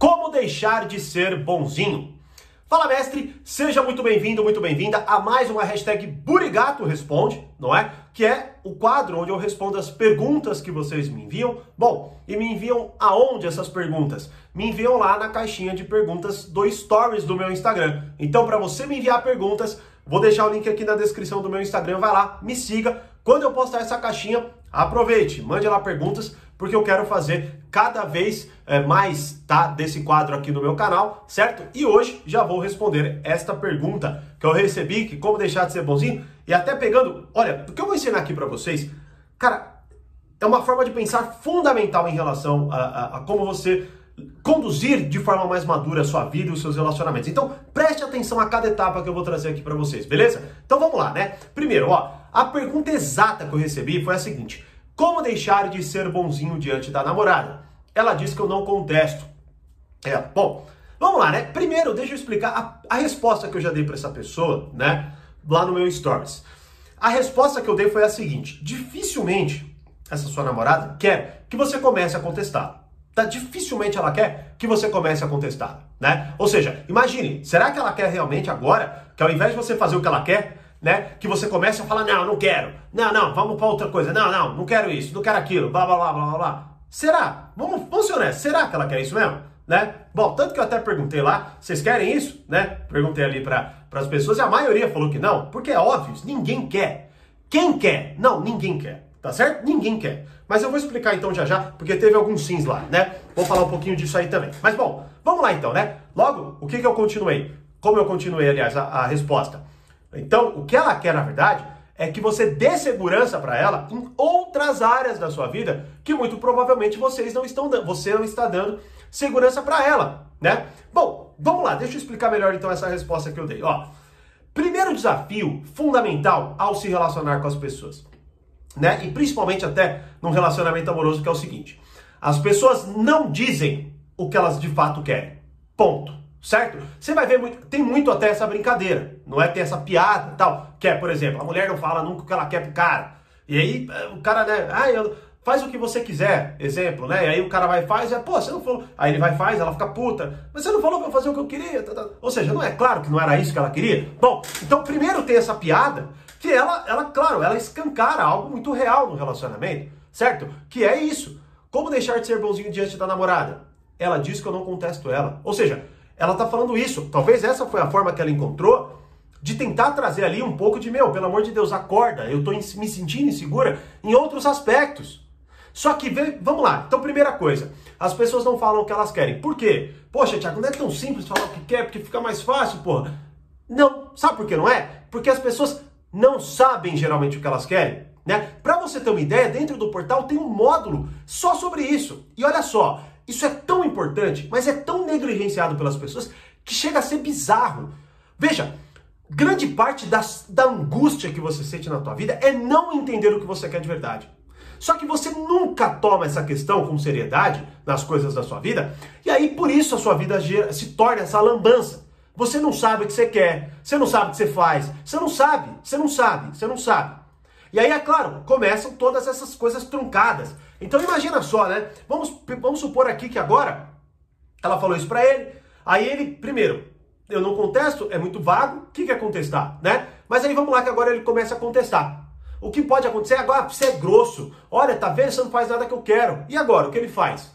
Como deixar de ser bonzinho? Fala mestre, seja muito bem-vindo, muito bem-vinda a mais uma hashtag Burigato Responde, não é? Que é o quadro onde eu respondo as perguntas que vocês me enviam. Bom, e me enviam aonde essas perguntas? Me enviam lá na caixinha de perguntas do Stories do meu Instagram. Então, para você me enviar perguntas, vou deixar o link aqui na descrição do meu Instagram, vai lá, me siga. Quando eu postar essa caixinha, aproveite, mande lá perguntas porque eu quero fazer cada vez é, mais tá, desse quadro aqui no meu canal, certo? E hoje já vou responder esta pergunta que eu recebi, que como deixar de ser bonzinho, e até pegando, olha, o que eu vou ensinar aqui para vocês, cara, é uma forma de pensar fundamental em relação a, a, a como você conduzir de forma mais madura a sua vida e os seus relacionamentos. Então, preste atenção a cada etapa que eu vou trazer aqui para vocês, beleza? Então vamos lá, né? Primeiro, ó, a pergunta exata que eu recebi foi a seguinte: como deixar de ser bonzinho diante da namorada? Ela diz que eu não contesto. É, bom, vamos lá, né? Primeiro, deixa eu explicar a, a resposta que eu já dei para essa pessoa, né? Lá no meu stories. A resposta que eu dei foi a seguinte: dificilmente essa sua namorada quer que você comece a contestar. Tá? Dificilmente ela quer que você comece a contestar, né? Ou seja, imagine, será que ela quer realmente agora que ao invés de você fazer o que ela quer, né? Que você começa a falar, não, não quero. Não, não, vamos para outra coisa. Não, não, não quero isso, não quero aquilo, blá, blá, blá, blá, blá. Será? Vamos, vamos ser honestos, será que ela quer isso mesmo? Né? Bom, tanto que eu até perguntei lá, vocês querem isso? Né? Perguntei ali para as pessoas e a maioria falou que não, porque é óbvio, ninguém quer. Quem quer? Não, ninguém quer. Tá certo? Ninguém quer. Mas eu vou explicar então já já, porque teve alguns sims lá, né? Vou falar um pouquinho disso aí também. Mas bom, vamos lá então, né? Logo, o que, que eu continuei? Como eu continuei, aliás, a, a resposta? Então, o que ela quer, na verdade, é que você dê segurança para ela em outras áreas da sua vida que muito provavelmente vocês não estão você não está dando segurança para ela, né? Bom, vamos lá, deixa eu explicar melhor então essa resposta que eu dei. Ó, primeiro desafio fundamental ao se relacionar com as pessoas, né? E principalmente até num relacionamento amoroso que é o seguinte: as pessoas não dizem o que elas de fato querem. Ponto certo? Você vai ver muito, tem muito até essa brincadeira, não é? Tem essa piada tal, que é, por exemplo, a mulher não fala nunca o que ela quer pro cara. E aí eh, o cara, né, ah, eu, faz o que você quiser, exemplo, né? E aí o cara vai faz, é, pô, você não falou. Aí ele vai faz, ela fica puta, mas você não falou pra fazer o que eu queria. Tá, tá. Ou seja, não é claro que não era isso que ela queria. Bom, então primeiro tem essa piada, que ela, ela, claro, ela escancara algo muito real no relacionamento, certo? Que é isso. Como deixar de ser bonzinho diante da namorada? Ela diz que eu não contesto ela. Ou seja, ela está falando isso. Talvez essa foi a forma que ela encontrou de tentar trazer ali um pouco de meu, pelo amor de Deus, acorda, eu estou me sentindo insegura em outros aspectos. Só que, vamos lá. Então, primeira coisa, as pessoas não falam o que elas querem. Por quê? Poxa, Tiago, não é tão simples falar o que quer, porque fica mais fácil, porra. Não, sabe por que não é? Porque as pessoas não sabem geralmente o que elas querem. Né? Para você ter uma ideia, dentro do portal tem um módulo só sobre isso. E olha só, isso é tão importante, mas é tão negligenciado pelas pessoas que chega a ser bizarro. Veja, grande parte das, da angústia que você sente na tua vida é não entender o que você quer de verdade. Só que você nunca toma essa questão com seriedade nas coisas da sua vida, e aí por isso a sua vida se torna essa lambança. Você não sabe o que você quer, você não sabe o que você faz, você não sabe, você não sabe, você não sabe. E aí, é claro, começam todas essas coisas truncadas. Então imagina só, né? Vamos, vamos supor aqui que agora ela falou isso para ele, aí ele, primeiro, eu não contesto, é muito vago, o que, que é contestar, né? Mas aí vamos lá que agora ele começa a contestar. O que pode acontecer agora, você é grosso, olha, tá vendo, você não faz nada que eu quero. E agora, o que ele faz?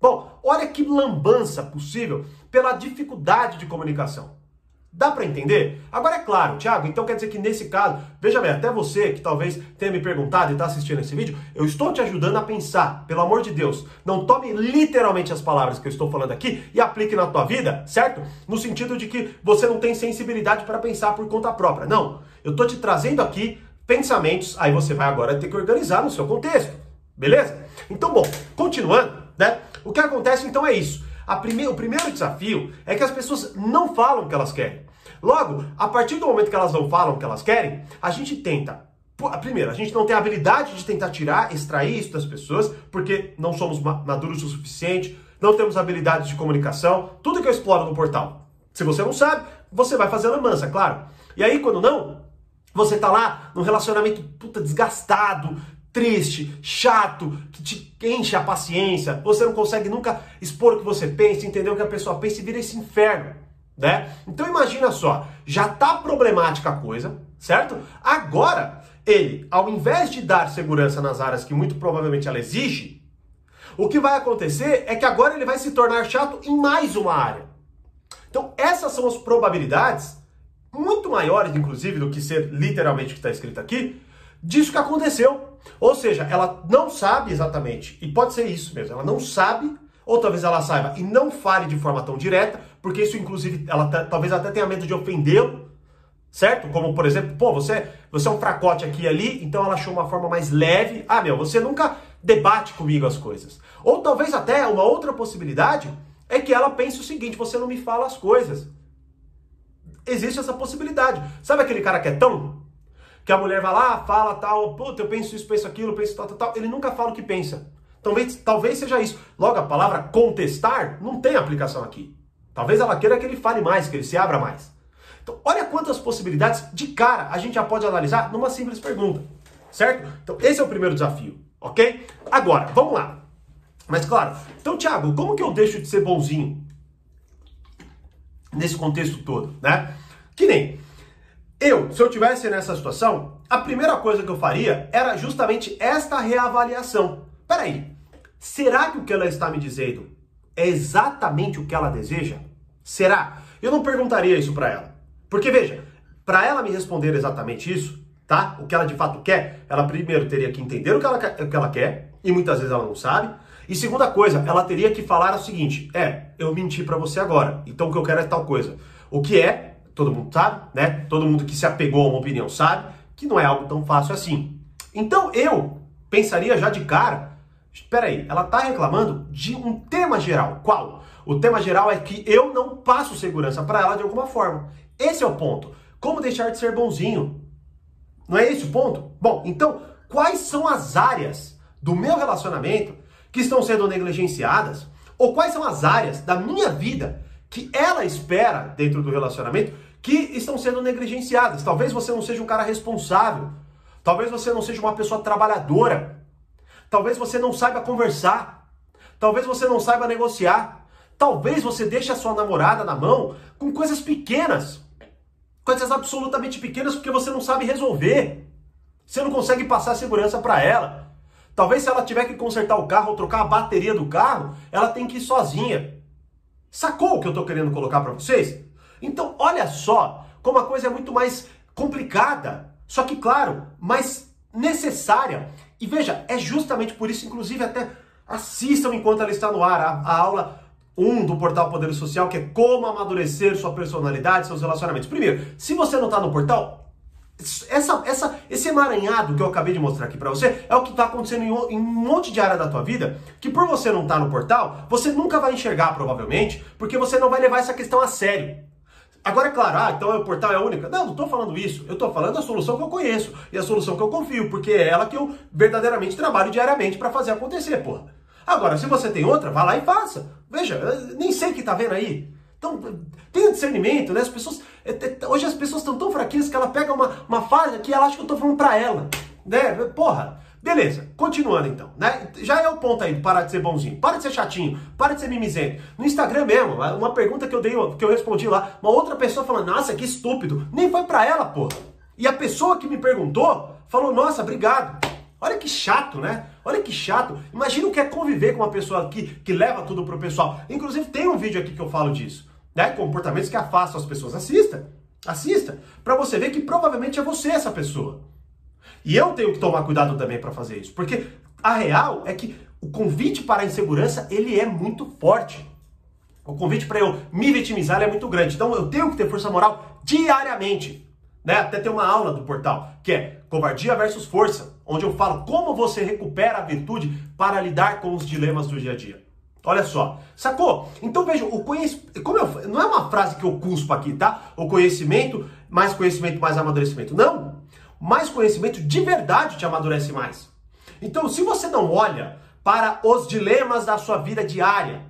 Bom, olha que lambança possível pela dificuldade de comunicação. Dá para entender? Agora é claro, Thiago, então quer dizer que nesse caso, veja bem, até você que talvez tenha me perguntado e está assistindo esse vídeo, eu estou te ajudando a pensar, pelo amor de Deus. Não tome literalmente as palavras que eu estou falando aqui e aplique na tua vida, certo? No sentido de que você não tem sensibilidade para pensar por conta própria. Não, eu estou te trazendo aqui pensamentos, aí você vai agora ter que organizar no seu contexto, beleza? Então, bom, continuando, né? O que acontece então é isso. Prime... O primeiro desafio é que as pessoas não falam o que elas querem. Logo, a partir do momento que elas não falam o que elas querem, a gente tenta. Primeiro, a gente não tem a habilidade de tentar tirar, extrair isso das pessoas, porque não somos maduros o suficiente, não temos habilidade de comunicação, tudo que eu exploro no portal. Se você não sabe, você vai fazer a mansa, claro. E aí, quando não, você tá lá num relacionamento puta desgastado, triste, chato, que te enche a paciência, você não consegue nunca expor o que você pensa, entender o que a pessoa pensa e vira esse inferno, né? Então imagina só, já tá problemática a coisa, certo? Agora, ele, ao invés de dar segurança nas áreas que muito provavelmente ela exige, o que vai acontecer é que agora ele vai se tornar chato em mais uma área. Então, essas são as probabilidades, muito maiores, inclusive, do que ser literalmente o que está escrito aqui, disso que aconteceu. Ou seja, ela não sabe exatamente, e pode ser isso mesmo, ela não sabe, ou talvez ela saiba e não fale de forma tão direta, porque isso, inclusive, ela talvez até tenha medo de ofendê-lo, certo? Como, por exemplo, pô, você, você é um fracote aqui e ali, então ela achou uma forma mais leve. Ah, meu, você nunca debate comigo as coisas. Ou talvez até uma outra possibilidade é que ela pense o seguinte: você não me fala as coisas. Existe essa possibilidade. Sabe aquele cara que é tão que a mulher vai lá, fala tal, puta, eu penso isso, penso aquilo, penso tal, tal, tal. Ele nunca fala o que pensa. Talvez, talvez seja isso. Logo, a palavra contestar não tem aplicação aqui. Talvez ela queira que ele fale mais, que ele se abra mais. Então, olha quantas possibilidades de cara a gente já pode analisar numa simples pergunta. Certo? Então, esse é o primeiro desafio, ok? Agora, vamos lá. Mas claro, então, Thiago, como que eu deixo de ser bonzinho nesse contexto todo, né? Que nem eu, se eu tivesse nessa situação, a primeira coisa que eu faria era justamente esta reavaliação. Peraí, será que o que ela está me dizendo é exatamente o que ela deseja? Será? Eu não perguntaria isso para ela. Porque veja, para ela me responder exatamente isso, tá? O que ela de fato quer, ela primeiro teria que entender o que ela, o que ela quer, e muitas vezes ela não sabe. E segunda coisa, ela teria que falar o seguinte: é, eu menti para você agora, então o que eu quero é tal coisa. O que é todo mundo sabe, né? Todo mundo que se apegou a uma opinião sabe que não é algo tão fácil assim. Então eu pensaria já de cara, espera aí, ela está reclamando de um tema geral. Qual? O tema geral é que eu não passo segurança para ela de alguma forma. Esse é o ponto. Como deixar de ser bonzinho? Não é esse o ponto? Bom, então, quais são as áreas do meu relacionamento que estão sendo negligenciadas? Ou quais são as áreas da minha vida que ela espera dentro do relacionamento que estão sendo negligenciadas. Talvez você não seja um cara responsável. Talvez você não seja uma pessoa trabalhadora. Talvez você não saiba conversar. Talvez você não saiba negociar. Talvez você deixe a sua namorada na mão com coisas pequenas. Coisas absolutamente pequenas porque você não sabe resolver. Você não consegue passar segurança para ela. Talvez se ela tiver que consertar o carro ou trocar a bateria do carro, ela tem que ir sozinha. Sacou o que eu estou querendo colocar para vocês? Então, olha só como a coisa é muito mais complicada, só que, claro, mais necessária. E veja, é justamente por isso, inclusive, até assistam enquanto ela está no ar a, a aula 1 do portal Poder Social, que é como amadurecer sua personalidade, seus relacionamentos. Primeiro, se você não está no portal, essa, essa, esse emaranhado que eu acabei de mostrar aqui para você é o que está acontecendo em, em, um monte de área da tua vida que por você não estar tá no portal, você nunca vai enxergar provavelmente, porque você não vai levar essa questão a sério. Agora é claro, ah, então o portal é única. Não, não estou falando isso. Eu estou falando a solução que eu conheço e a solução que eu confio, porque é ela que eu verdadeiramente trabalho diariamente para fazer acontecer, porra. Agora, se você tem outra, vá lá e faça. Veja, nem sei que está vendo aí. Então, tenha discernimento, né? As pessoas. É, é, hoje as pessoas estão tão fraquinhas que ela pega uma, uma fase que ela acha que eu estou falando para ela. Né? Porra. Beleza, continuando então, né? Já é o ponto aí de parar de ser bonzinho. Para de ser chatinho, para de ser mimizento. No Instagram mesmo, uma pergunta que eu dei, que eu respondi lá, uma outra pessoa falando, nossa, que estúpido. Nem foi para ela, porra. E a pessoa que me perguntou falou, nossa, obrigado. Olha que chato, né? Olha que chato. Imagina o que é conviver com uma pessoa que, que leva tudo pro pessoal. Inclusive, tem um vídeo aqui que eu falo disso né? Comportamentos que afastam as pessoas. Assista, assista, para você ver que provavelmente é você essa pessoa. E eu tenho que tomar cuidado também para fazer isso, porque a real é que o convite para a insegurança ele é muito forte. O convite para eu me vitimizar é muito grande. Então eu tenho que ter força moral diariamente. Né? Até tem uma aula do portal que é Covardia versus Força, onde eu falo como você recupera a virtude para lidar com os dilemas do dia a dia. Olha só, sacou? Então veja, o conhecimento, como eu, não é uma frase que eu cuspo aqui, tá? O conhecimento, mais conhecimento, mais amadurecimento. Não. Mais conhecimento de verdade te amadurece mais. Então, se você não olha para os dilemas da sua vida diária,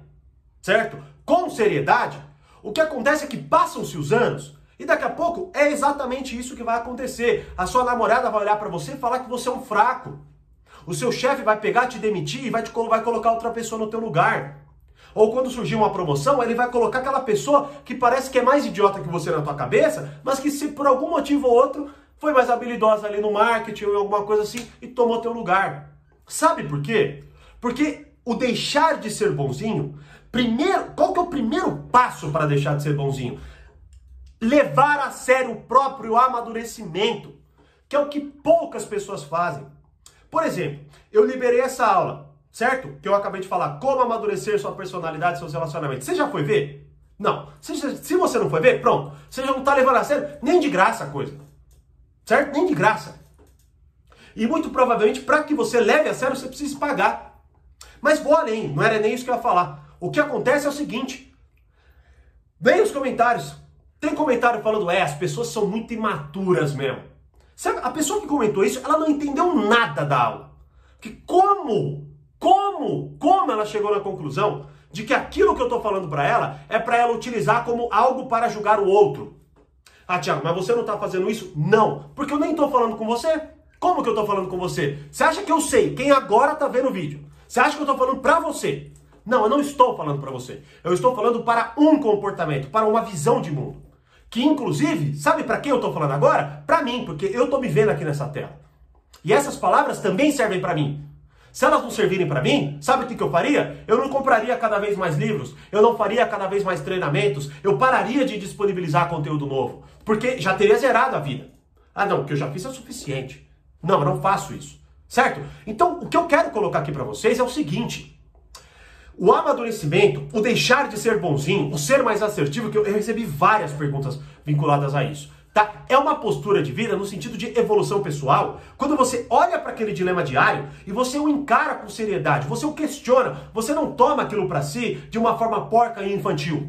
certo? Com seriedade, o que acontece é que passam-se os anos e daqui a pouco é exatamente isso que vai acontecer. A sua namorada vai olhar para você e falar que você é um fraco. O seu chefe vai pegar, te demitir e vai, te, vai colocar outra pessoa no teu lugar. Ou quando surgir uma promoção, ele vai colocar aquela pessoa que parece que é mais idiota que você na tua cabeça, mas que se por algum motivo ou outro foi mais habilidosa ali no marketing ou alguma coisa assim e tomou teu lugar. Sabe por quê? Porque o deixar de ser bonzinho, primeiro, qual que é o primeiro passo para deixar de ser bonzinho? Levar a sério o próprio amadurecimento, que é o que poucas pessoas fazem. Por exemplo, eu liberei essa aula certo? Que eu acabei de falar, como amadurecer sua personalidade seus relacionamentos. Você já foi ver? Não. Se, se você não foi ver, pronto. Você já não está levando a sério nem de graça a coisa. Certo? Nem de graça. E muito provavelmente, para que você leve a sério, você precisa pagar. Mas vou além, não era nem isso que eu ia falar. O que acontece é o seguinte: vem os comentários. Tem comentário falando, é, as pessoas são muito imaturas mesmo. A pessoa que comentou isso, ela não entendeu nada da aula. Que como como? Como ela chegou na conclusão de que aquilo que eu estou falando para ela é para ela utilizar como algo para julgar o outro? Ah, Tiago, mas você não está fazendo isso? Não, porque eu nem estou falando com você. Como que eu estou falando com você? Você acha que eu sei quem agora está vendo o vídeo? Você acha que eu estou falando para você? Não, eu não estou falando para você. Eu estou falando para um comportamento, para uma visão de mundo. Que inclusive, sabe para quem eu estou falando agora? Para mim, porque eu estou me vendo aqui nessa tela. E essas palavras também servem para mim. Se elas não servirem para mim, sabe o que, eu faria? Eu não compraria cada vez mais livros, eu não faria cada vez mais treinamentos, eu pararia de disponibilizar conteúdo novo, porque já teria zerado a vida. Ah, não, o que eu já fiz é suficiente. Não, eu não faço isso. Certo? Então, o que eu quero colocar aqui para vocês é o seguinte: o amadurecimento, o deixar de ser bonzinho, o ser mais assertivo, que eu recebi várias perguntas vinculadas a isso. Tá? É uma postura de vida no sentido de evolução pessoal. Quando você olha para aquele dilema diário e você o encara com seriedade, você o questiona, você não toma aquilo para si de uma forma porca e infantil.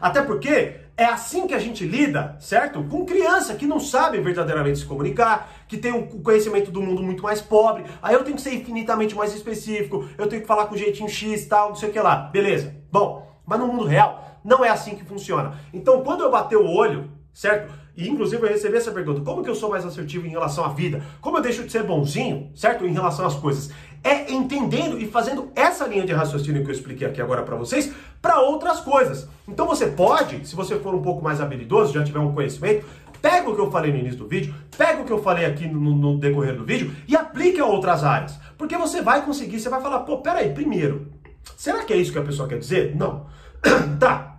Até porque é assim que a gente lida, certo? Com criança que não sabe verdadeiramente se comunicar, que tem um conhecimento do mundo muito mais pobre. Aí eu tenho que ser infinitamente mais específico, eu tenho que falar com jeitinho X, tal, não sei o que lá. Beleza. Bom, mas no mundo real não é assim que funciona. Então, quando eu bater o olho certo? E inclusive eu recebi essa pergunta: como que eu sou mais assertivo em relação à vida? Como eu deixo de ser bonzinho, certo? Em relação às coisas. É entendendo e fazendo essa linha de raciocínio que eu expliquei aqui agora para vocês para outras coisas. Então você pode, se você for um pouco mais habilidoso, já tiver um conhecimento, pega o que eu falei no início do vídeo, pega o que eu falei aqui no, no decorrer do vídeo e aplique a outras áreas. Porque você vai conseguir, você vai falar, pô, peraí, primeiro, será que é isso que a pessoa quer dizer? Não. tá,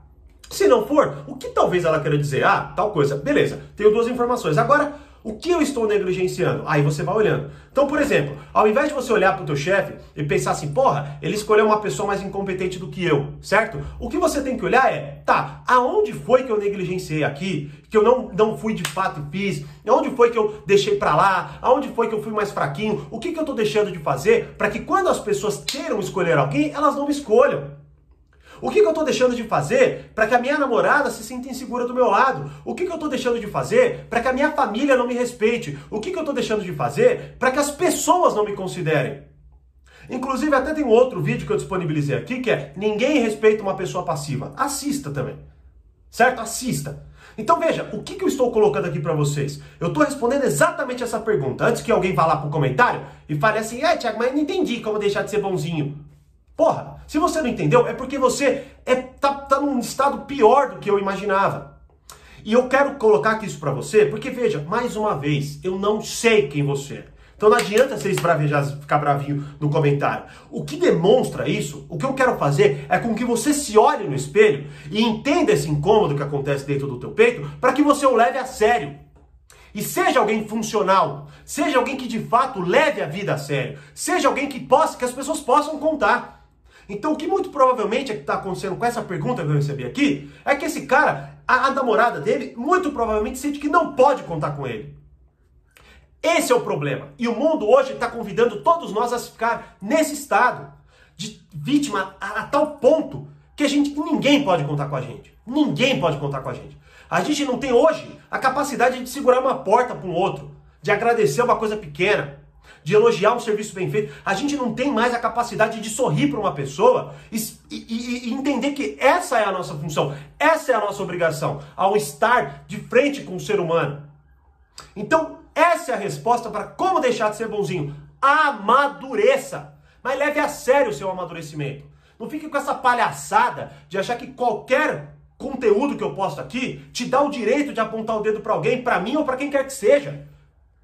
se não for, o que talvez ela queira dizer? Ah, tal coisa. Beleza, tenho duas informações. Agora, o que eu estou negligenciando? Aí você vai olhando. Então, por exemplo, ao invés de você olhar para o teu chefe e pensar assim, porra, ele escolheu uma pessoa mais incompetente do que eu, certo? O que você tem que olhar é, tá, aonde foi que eu negligenciei aqui, que eu não, não fui de fato e fiz? Aonde foi que eu deixei para lá? Aonde foi que eu fui mais fraquinho? O que, que eu estou deixando de fazer para que quando as pessoas queiram escolher alguém, elas não me escolham? O que, que eu estou deixando de fazer para que a minha namorada se sinta insegura do meu lado? O que, que eu estou deixando de fazer para que a minha família não me respeite? O que, que eu estou deixando de fazer para que as pessoas não me considerem? Inclusive, até tem um outro vídeo que eu disponibilizei aqui que é Ninguém respeita uma pessoa passiva. Assista também. Certo? Assista. Então veja, o que, que eu estou colocando aqui para vocês? Eu estou respondendo exatamente essa pergunta. Antes que alguém vá lá pro comentário e fale assim, é, Tiago, mas não entendi como deixar de ser bonzinho. Porra, se você não entendeu, é porque você é, tá, tá num estado pior do que eu imaginava. E eu quero colocar aqui isso para você, porque veja, mais uma vez, eu não sei quem você é. Então não adianta você esbravejar, ficar bravinho no comentário. O que demonstra isso, o que eu quero fazer é com que você se olhe no espelho e entenda esse incômodo que acontece dentro do teu peito, para que você o leve a sério. E seja alguém funcional, seja alguém que de fato leve a vida a sério, seja alguém que possa, que as pessoas possam contar. Então, o que muito provavelmente é está acontecendo com essa pergunta que eu recebi aqui é que esse cara, a, a namorada dele, muito provavelmente sente que não pode contar com ele. Esse é o problema. E o mundo hoje está convidando todos nós a ficar nesse estado de vítima a, a, tal ponto que a gente ninguém pode contar com a gente. Ninguém pode contar com a gente. A gente não tem hoje a capacidade de segurar uma porta para um outro, de agradecer uma coisa pequena, de elogiar um serviço bem feito. A gente não tem mais a capacidade de sorrir para uma pessoa e, e, e, entender que essa é a nossa função, essa é a nossa obrigação ao estar de frente com o ser humano. Então, essa é a resposta para como deixar de ser bonzinho. Amadureça. Mas leve a sério o seu amadurecimento. Não fique com essa palhaçada de achar que qualquer conteúdo que eu posto aqui te dá o direito de apontar o dedo para alguém, para mim ou para quem quer que seja.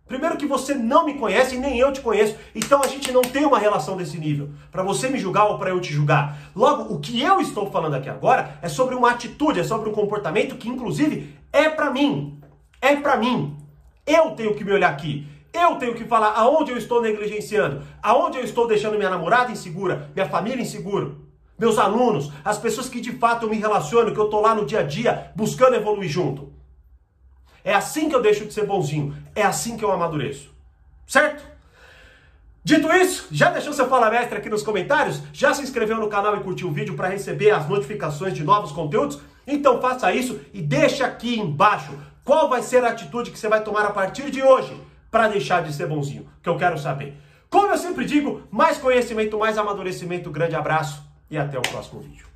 Primeiro que você não me conhece e nem eu te conheço, então a gente não tem uma relação desse nível, para você me julgar ou para eu te julgar. Logo, o que eu estou falando aqui agora é sobre uma atitude, é sobre um comportamento que inclusive é para mim. É para mim. Eu tenho que me olhar aqui. Eu tenho que falar aonde eu estou negligenciando, aonde eu estou deixando minha namorada insegura, minha família insegura, meus alunos, as pessoas que de fato eu me relaciono, que eu estou lá no dia a dia buscando evoluir junto. É assim que eu deixo de ser bonzinho. É assim que eu amadureço. Certo? Dito isso, já deixou seu Fala Mestre aqui nos comentários? Já se inscreveu no canal e curtiu o vídeo para receber as notificações de novos conteúdos? Então faça isso e deixa aqui embaixo qual vai ser a atitude que você vai tomar a partir de hoje para deixar de ser bonzinho, que eu quero saber. Como eu sempre digo, mais conhecimento, mais amadurecimento. Grande abraço e até o próximo vídeo.